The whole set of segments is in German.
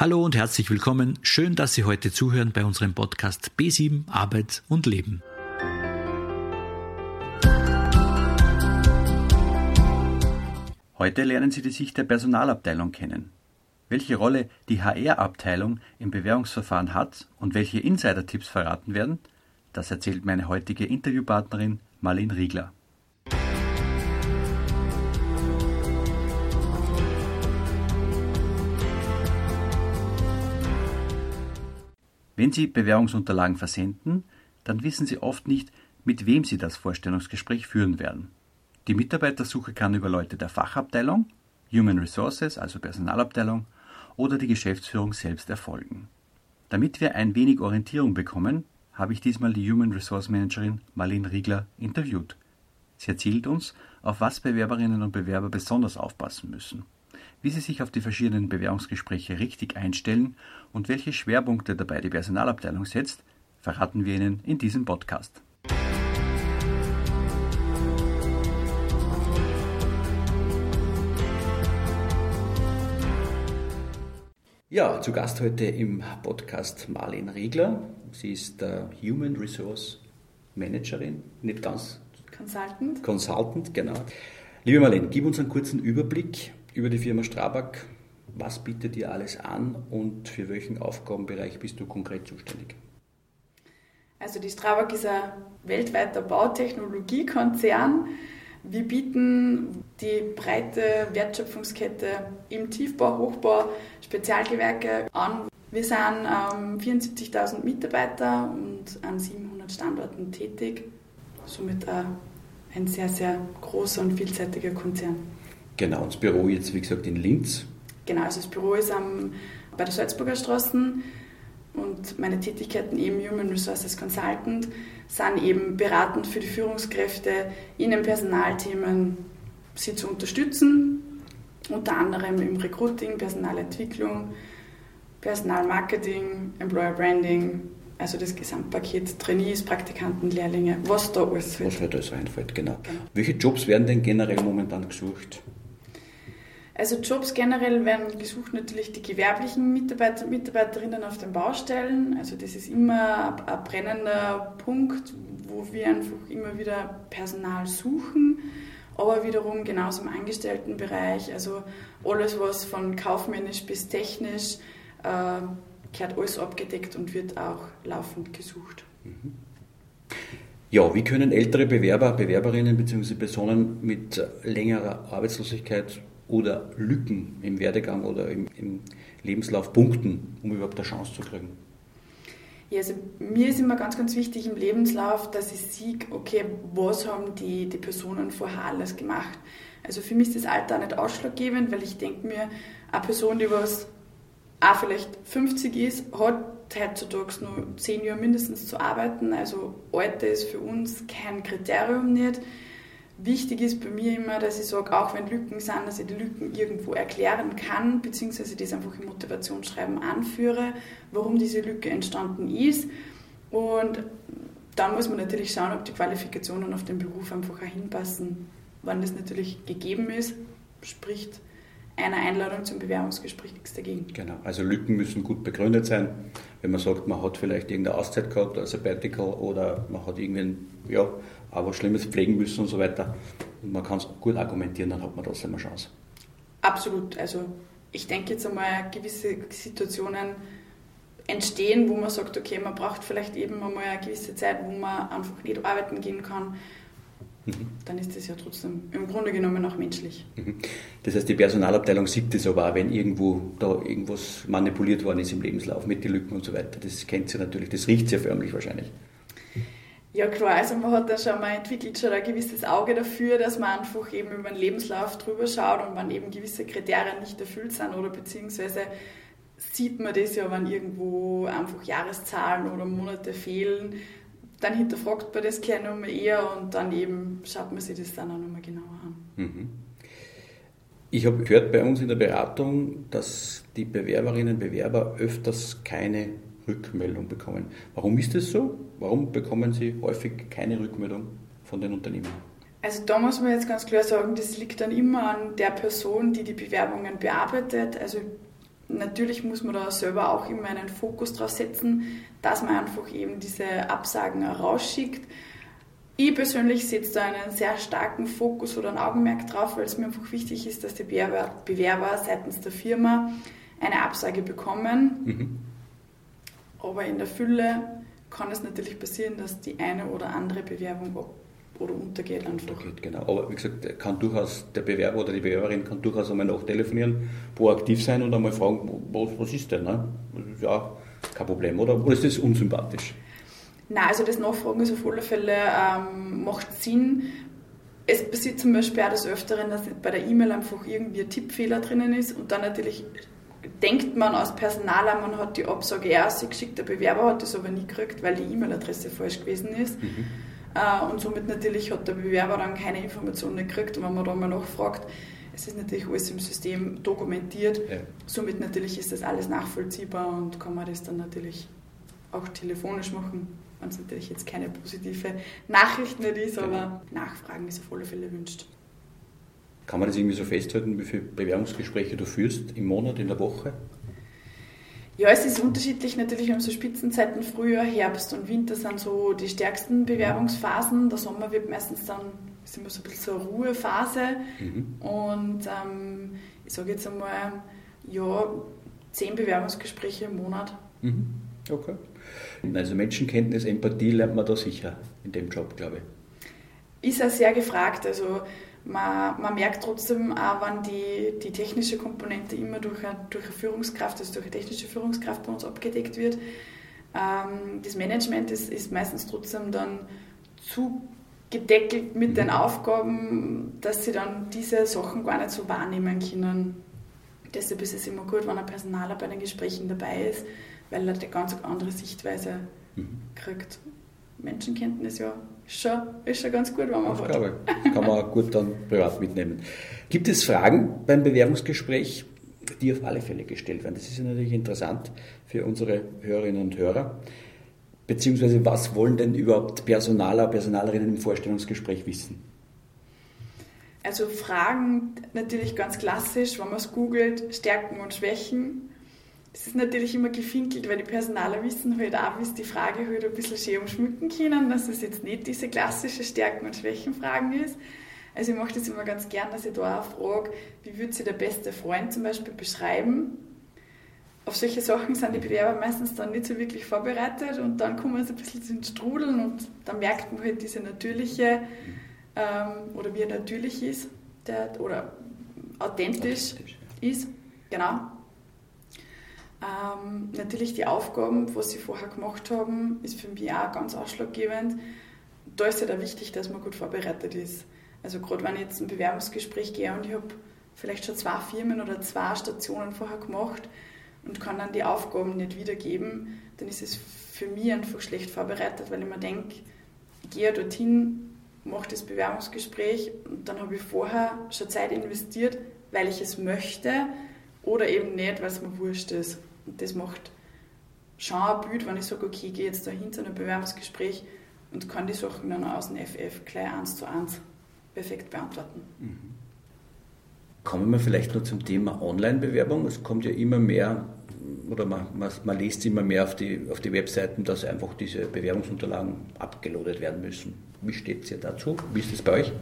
Hallo und herzlich willkommen. Schön, dass Sie heute zuhören bei unserem Podcast B7 Arbeit und Leben. Heute lernen Sie die Sicht der Personalabteilung kennen. Welche Rolle die HR-Abteilung im Bewerbungsverfahren hat und welche Insider-Tipps verraten werden, das erzählt meine heutige Interviewpartnerin Marlene Riegler. Wenn Sie Bewerbungsunterlagen versenden, dann wissen Sie oft nicht, mit wem Sie das Vorstellungsgespräch führen werden. Die Mitarbeitersuche kann über Leute der Fachabteilung, Human Resources, also Personalabteilung, oder die Geschäftsführung selbst erfolgen. Damit wir ein wenig Orientierung bekommen, habe ich diesmal die Human Resource Managerin Marlene Riegler interviewt. Sie erzählt uns, auf was Bewerberinnen und Bewerber besonders aufpassen müssen wie Sie sich auf die verschiedenen Bewerbungsgespräche richtig einstellen und welche Schwerpunkte dabei die Personalabteilung setzt, verraten wir Ihnen in diesem Podcast. Ja, zu Gast heute im Podcast Marlene Riegler. Sie ist äh, Human Resource Managerin, nicht ganz. Consultant. Consultant, genau. Liebe Marlene, gib uns einen kurzen Überblick über die Firma Strabag. Was bietet ihr alles an und für welchen Aufgabenbereich bist du konkret zuständig? Also die Strabag ist ein weltweiter Bautechnologiekonzern. Wir bieten die breite Wertschöpfungskette im Tiefbau, Hochbau, Spezialgewerke an. Wir sind ähm, 74.000 Mitarbeiter und an 700 Standorten tätig. Somit äh, ein sehr, sehr großer und vielseitiger Konzern. Genau, das Büro jetzt, wie gesagt, in Linz. Genau, also das Büro ist am, bei der Salzburger Straße und meine Tätigkeiten eben Human Resources Consultant sind eben beratend für die Führungskräfte in den Personalthemen, sie zu unterstützen, unter anderem im Recruiting, Personalentwicklung, Personalmarketing, Employer Branding, also das Gesamtpaket Trainees, Praktikanten, Lehrlinge, was da alles fällt. Was halt alles einfällt, genau. genau. Welche Jobs werden denn generell momentan gesucht? Also Jobs generell werden gesucht natürlich die gewerblichen Mitarbeiter und Mitarbeiterinnen auf den Baustellen. Also das ist immer ein brennender Punkt, wo wir einfach immer wieder Personal suchen. Aber wiederum genauso im Angestelltenbereich, also alles, was von kaufmännisch bis technisch, äh, gehört alles abgedeckt und wird auch laufend gesucht. Mhm. Ja, wie können ältere Bewerber, Bewerberinnen bzw. Personen mit längerer Arbeitslosigkeit oder Lücken im Werdegang oder im, im Lebenslauf punkten, um überhaupt eine Chance zu kriegen? Ja, also mir ist immer ganz, ganz wichtig im Lebenslauf, dass ich sehe, okay, was haben die, die Personen vorher alles gemacht. Also für mich ist das Alter auch nicht ausschlaggebend, weil ich denke mir, eine Person, die was auch vielleicht 50 ist, hat heutzutage nur 10 Jahre mindestens zu arbeiten. Also Alter ist für uns kein Kriterium nicht. Wichtig ist bei mir immer, dass ich sage, auch wenn Lücken sind, dass ich die Lücken irgendwo erklären kann, beziehungsweise das einfach im Motivationsschreiben anführe, warum diese Lücke entstanden ist. Und dann muss man natürlich schauen, ob die Qualifikationen auf den Beruf einfach auch hinpassen. Wenn das natürlich gegeben ist, spricht einer Einladung zum Bewerbungsgespräch nichts dagegen. Genau, also Lücken müssen gut begründet sein. Wenn man sagt, man hat vielleicht irgendeine Auszeit gehabt, also Sabbatical, oder man hat irgendwann, ja, aber Schlimmes pflegen müssen und so weiter. Und man kann es gut argumentieren, dann hat man trotzdem eine Chance. Absolut. Also ich denke jetzt einmal, gewisse Situationen entstehen, wo man sagt, okay, man braucht vielleicht eben einmal eine gewisse Zeit, wo man einfach nicht arbeiten gehen kann. Mhm. Dann ist das ja trotzdem im Grunde genommen auch menschlich. Mhm. Das heißt, die Personalabteilung sieht das aber auch, wenn irgendwo da irgendwas manipuliert worden ist im Lebenslauf mit den Lücken und so weiter. Das kennt sie natürlich, das riecht sie ja förmlich wahrscheinlich. Ja klar, also man hat da schon mal entwickelt schon ein gewisses Auge dafür, dass man einfach eben über den Lebenslauf drüber schaut und wenn eben gewisse Kriterien nicht erfüllt sind oder beziehungsweise sieht man das ja, wenn irgendwo einfach Jahreszahlen oder Monate fehlen, dann hinterfragt man das gleich nochmal eher und dann eben schaut man sich das dann auch nochmal genauer an. Mhm. Ich habe gehört bei uns in der Beratung, dass die Bewerberinnen und Bewerber öfters keine Rückmeldung bekommen. Warum ist das so? Warum bekommen Sie häufig keine Rückmeldung von den Unternehmen? Also da muss man jetzt ganz klar sagen, das liegt dann immer an der Person, die die Bewerbungen bearbeitet. Also natürlich muss man da selber auch immer einen Fokus drauf setzen, dass man einfach eben diese Absagen rausschickt. Ich persönlich setze da einen sehr starken Fokus oder ein Augenmerk drauf, weil es mir einfach wichtig ist, dass die Bewerber, Bewerber seitens der Firma eine Absage bekommen. Mhm. Aber in der Fülle kann es natürlich passieren, dass die eine oder andere Bewerbung oder untergeht einfach. Untergeht, genau. Aber wie gesagt, kann durchaus der Bewerber oder die Bewerberin kann durchaus einmal nachtelefonieren, proaktiv sein und einmal fragen, was, was ist denn? Ne? Das ist ja kein Problem, oder? Oder ist das unsympathisch? Nein, also das Nachfragen ist auf alle Fälle ähm, macht Sinn. Es passiert zum Beispiel auch des Öfteren, dass bei der E-Mail einfach irgendwie ein Tippfehler drinnen ist und dann natürlich denkt man als Personaler, man hat die Absage erst geschickt, der Bewerber hat das aber nie gekriegt, weil die E-Mail-Adresse falsch gewesen ist. Mhm. Äh, und somit natürlich hat der Bewerber dann keine Informationen gekriegt. Und wenn man da mal nachfragt, es ist natürlich alles im System dokumentiert. Ja. Somit natürlich ist das alles nachvollziehbar und kann man das dann natürlich auch telefonisch machen, wenn es natürlich jetzt keine positive Nachricht nicht ist, aber Nachfragen ist auf alle Fälle erwünscht. Kann man das irgendwie so festhalten, wie viele Bewerbungsgespräche du führst im Monat, in der Woche? Ja, es ist unterschiedlich. Natürlich haben so Spitzenzeiten Frühjahr, Herbst und Winter sind so die stärksten Bewerbungsphasen. Der Sommer wird meistens dann ist immer so ein bisschen so eine Ruhephase. Mhm. Und ähm, ich sage jetzt einmal, ja, zehn Bewerbungsgespräche im Monat. Mhm. Okay. Also Menschenkenntnis, Empathie lernt man da sicher in dem Job, glaube ich. Ist ja sehr gefragt. Also man, man merkt trotzdem auch, wenn die, die technische Komponente immer durch eine, durch eine Führungskraft, also durch eine technische Führungskraft bei uns abgedeckt wird. Ähm, das Management ist, ist meistens trotzdem dann zugedeckelt mit den mhm. Aufgaben, dass sie dann diese Sachen gar nicht so wahrnehmen können. Deshalb ist es immer gut, wenn ein Personaler bei den Gesprächen dabei ist, weil er eine ganz andere Sichtweise mhm. kriegt. Menschenkenntnis ja schon, ist schon ganz gut, wenn man hat. Glaube, kann man gut dann privat mitnehmen. Gibt es Fragen beim Bewerbungsgespräch, die auf alle Fälle gestellt werden? Das ist ja natürlich interessant für unsere Hörerinnen und Hörer. Beziehungsweise was wollen denn überhaupt Personaler, Personalerinnen im Vorstellungsgespräch wissen? Also Fragen natürlich ganz klassisch, wenn man es googelt, Stärken und Schwächen. Das ist natürlich immer gefinkelt, weil die Personaler wissen halt auch, wie es die Frage halt ein bisschen schön umschmücken können, dass es jetzt nicht diese klassische Stärken- und Schwächenfragen ist. Also ich mache das immer ganz gern, dass ich da auch frage, wie würde sich der beste Freund zum Beispiel beschreiben? Auf solche Sachen sind die Bewerber meistens dann nicht so wirklich vorbereitet und dann kommen sie ein bisschen ins Strudeln und dann merkt man halt diese natürliche ähm, oder wie er natürlich ist der, oder authentisch, authentisch ist. Genau. Ähm, natürlich die Aufgaben, was sie vorher gemacht haben, ist für mich auch ganz ausschlaggebend. Da ist es halt auch wichtig, dass man gut vorbereitet ist. Also gerade wenn ich jetzt ein Bewerbungsgespräch gehe und ich habe vielleicht schon zwei Firmen oder zwei Stationen vorher gemacht und kann dann die Aufgaben nicht wiedergeben, dann ist es für mich einfach schlecht vorbereitet, weil ich mir denke, ich gehe dorthin, mache das Bewerbungsgespräch und dann habe ich vorher schon Zeit investiert, weil ich es möchte oder eben nicht, weil es mir wurscht ist. Und das macht schon ein Bild, wenn ich sage, okay, ich gehe jetzt da hin zu einem Bewerbungsgespräch und kann die Sachen dann aus dem FF gleich eins zu eins perfekt beantworten. Mhm. Kommen wir vielleicht noch zum Thema Online-Bewerbung. Es kommt ja immer mehr, oder man, man, man liest immer mehr auf die, auf die Webseiten, dass einfach diese Bewerbungsunterlagen abgeloadet werden müssen. Wie steht es hier dazu? Wie ist es bei euch?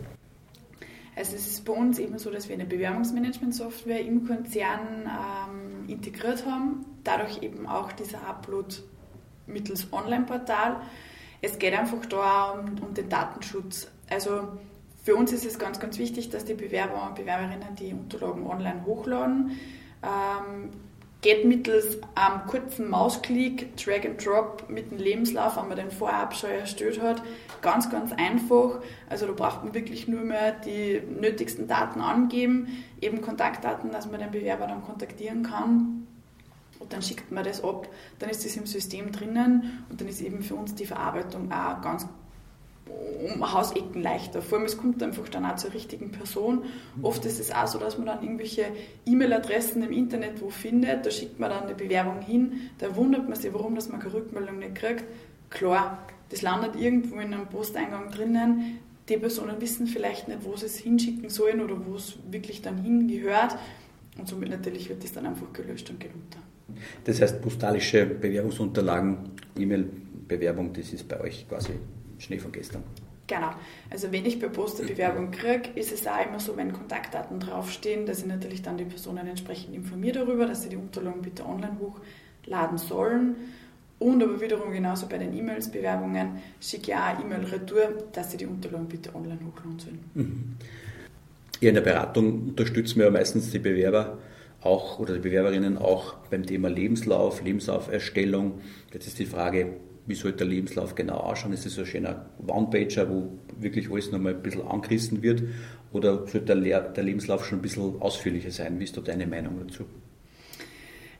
Also es ist bei uns eben so, dass wir eine Bewerbungsmanagement-Software im Konzern ähm, integriert haben. Dadurch eben auch dieser Upload mittels Online-Portal. Es geht einfach da um, um, den Datenschutz. Also für uns ist es ganz, ganz wichtig, dass die Bewerber und Bewerberinnen die Unterlagen online hochladen. Ähm, geht mittels einem kurzen Mausklick, Drag and Drop mit dem Lebenslauf, wenn man den vorab schon erstellt hat, ganz, ganz einfach. Also da braucht man wirklich nur mehr die nötigsten Daten angeben, eben Kontaktdaten, dass man den Bewerber dann kontaktieren kann. Und dann schickt man das ab, dann ist das im System drinnen und dann ist eben für uns die Verarbeitung auch ganz um Hausecken leichter. Vor allem, es kommt einfach dann auch zur richtigen Person. Oft ist es auch so, dass man dann irgendwelche E-Mail-Adressen im Internet wo findet, da schickt man dann eine Bewerbung hin, da wundert man sich, warum dass man keine Rückmeldung nicht kriegt. Klar, das landet irgendwo in einem Posteingang drinnen. Die Personen wissen vielleicht nicht, wo sie es hinschicken sollen oder wo es wirklich dann hingehört. Und somit natürlich wird das dann einfach gelöscht und geht unter. Das heißt, postalische Bewerbungsunterlagen, E-Mail-Bewerbung, das ist bei euch quasi Schnee von gestern. Genau. Also wenn ich per Post eine Bewerbung kriege, ist es auch immer so, wenn Kontaktdaten draufstehen, dass ich natürlich dann die Personen entsprechend informiere darüber, dass sie die Unterlagen bitte online hochladen sollen. Und aber wiederum genauso bei den E-Mails, Bewerbungen, schicke ich auch E-Mail retour, dass sie die Unterlagen bitte online hochladen sollen. Mhm. Ja, in der Beratung unterstützen wir ja meistens die Bewerber auch oder die Bewerberinnen auch beim Thema Lebenslauf, Lebenslauferstellung. Jetzt ist die Frage, wie sollte der Lebenslauf genau ausschauen? Ist das so ein schöner One-Pager, wo wirklich alles nochmal ein bisschen angerissen wird? Oder sollte der, der Lebenslauf schon ein bisschen ausführlicher sein? Wie ist da deine Meinung dazu?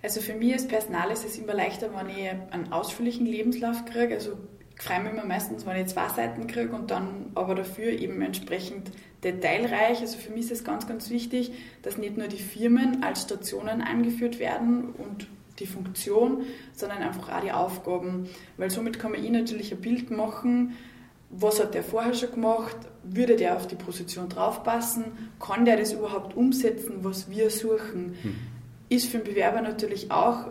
Also für mich als Personal ist es immer leichter, wenn ich einen ausführlichen Lebenslauf kriege. Also ich freue mich immer meistens, wenn ich zwei Seiten kriege und dann aber dafür eben entsprechend detailreich. Also für mich ist es ganz, ganz wichtig, dass nicht nur die Firmen als Stationen angeführt werden und die Funktion, sondern einfach auch die Aufgaben. Weil somit kann man ihn natürlich ein Bild machen, was hat der vorher schon gemacht, würde der auf die Position draufpassen, kann der das überhaupt umsetzen, was wir suchen. Mhm. Ist für den Bewerber natürlich auch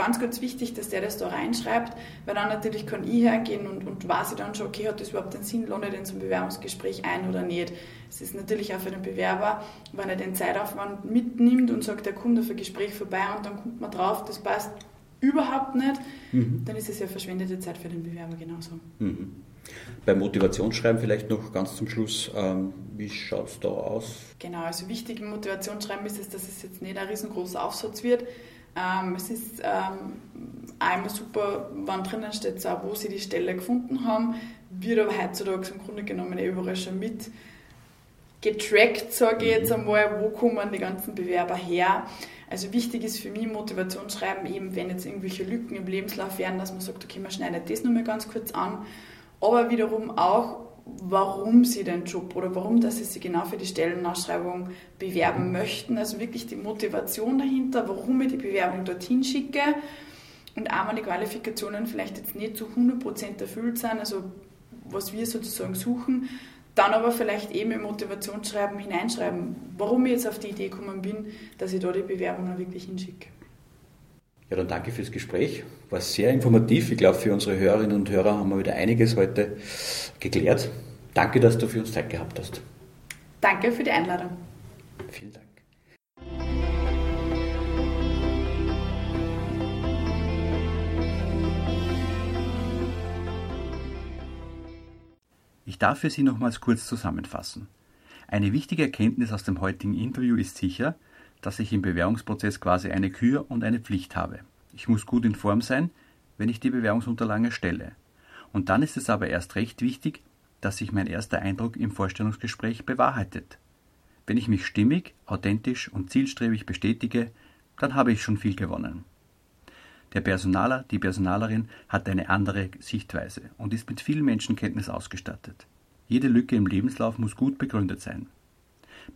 ganz, ganz wichtig, dass der das da reinschreibt, weil dann natürlich kann ich hergehen und, und weiß ich dann schon, okay, hat das überhaupt den Sinn, lohnt er den zum Bewerbungsgespräch ein oder nicht. Es ist natürlich auch für den Bewerber, wenn er den Zeitaufwand mitnimmt und sagt, der kommt auf ein Gespräch vorbei und dann kommt man drauf, das passt überhaupt nicht, mhm. dann ist es ja verschwendete Zeit für den Bewerber genauso. Mhm. Beim Motivationsschreiben vielleicht noch ganz zum Schluss, ähm, wie schaut es da aus? Genau, also wichtig im Motivationsschreiben ist es, dass es jetzt nicht ein riesengroßer Aufsatz wird, ähm, es ist ähm, einmal super, wann drinnen steht, so, wo sie die Stelle gefunden haben, wird aber heutzutage im Grunde genommen eh überall schon mit getrackt, sage ich jetzt mhm. einmal, wo kommen die ganzen Bewerber her. Also wichtig ist für mich Motivationsschreiben eben, wenn jetzt irgendwelche Lücken im Lebenslauf wären, dass man sagt, okay, man schneidet das nochmal ganz kurz an. Aber wiederum auch, warum sie den Job oder warum, dass sie sich genau für die Stellenausschreibung bewerben möchten. Also wirklich die Motivation dahinter, warum ich die Bewerbung dorthin schicke. Und wenn die Qualifikationen vielleicht jetzt nicht zu 100% erfüllt sind, also was wir sozusagen suchen, dann aber vielleicht eben im Motivationsschreiben hineinschreiben, warum ich jetzt auf die Idee gekommen bin, dass ich da die Bewerbung dann wirklich hinschicke. Ja, dann danke fürs Gespräch. War sehr informativ. Ich glaube, für unsere Hörerinnen und Hörer haben wir wieder einiges heute geklärt. Danke, dass du für uns Zeit gehabt hast. Danke für die Einladung. Vielen Dank. Ich darf für Sie nochmals kurz zusammenfassen. Eine wichtige Erkenntnis aus dem heutigen Interview ist sicher, dass ich im Bewerbungsprozess quasi eine Kür und eine Pflicht habe. Ich muss gut in Form sein, wenn ich die Bewerbungsunterlagen erstelle. Und dann ist es aber erst recht wichtig, dass sich mein erster Eindruck im Vorstellungsgespräch bewahrheitet. Wenn ich mich stimmig, authentisch und zielstrebig bestätige, dann habe ich schon viel gewonnen. Der Personaler, die Personalerin hat eine andere Sichtweise und ist mit viel Menschenkenntnis ausgestattet. Jede Lücke im Lebenslauf muss gut begründet sein.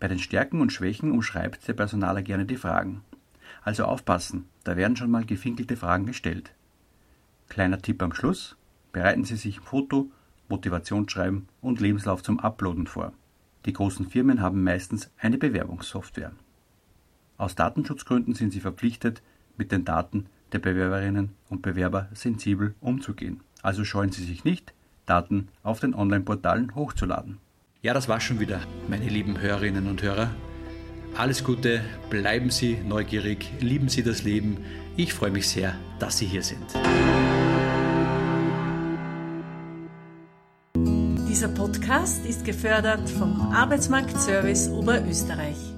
Bei den Stärken und Schwächen umschreibt der Personaler gerne die Fragen. Also aufpassen, da werden schon mal gefinkelte Fragen gestellt. Kleiner Tipp am Schluss: Bereiten Sie sich Foto, Motivationsschreiben und Lebenslauf zum Uploaden vor. Die großen Firmen haben meistens eine Bewerbungssoftware. Aus Datenschutzgründen sind sie verpflichtet, mit den Daten der Bewerberinnen und Bewerber sensibel umzugehen. Also scheuen Sie sich nicht, Daten auf den Online-Portalen hochzuladen. Ja, das war schon wieder, meine lieben Hörerinnen und Hörer. Alles Gute, bleiben Sie neugierig, lieben Sie das Leben. Ich freue mich sehr, dass Sie hier sind. Dieser Podcast ist gefördert vom Arbeitsmarktservice Oberösterreich.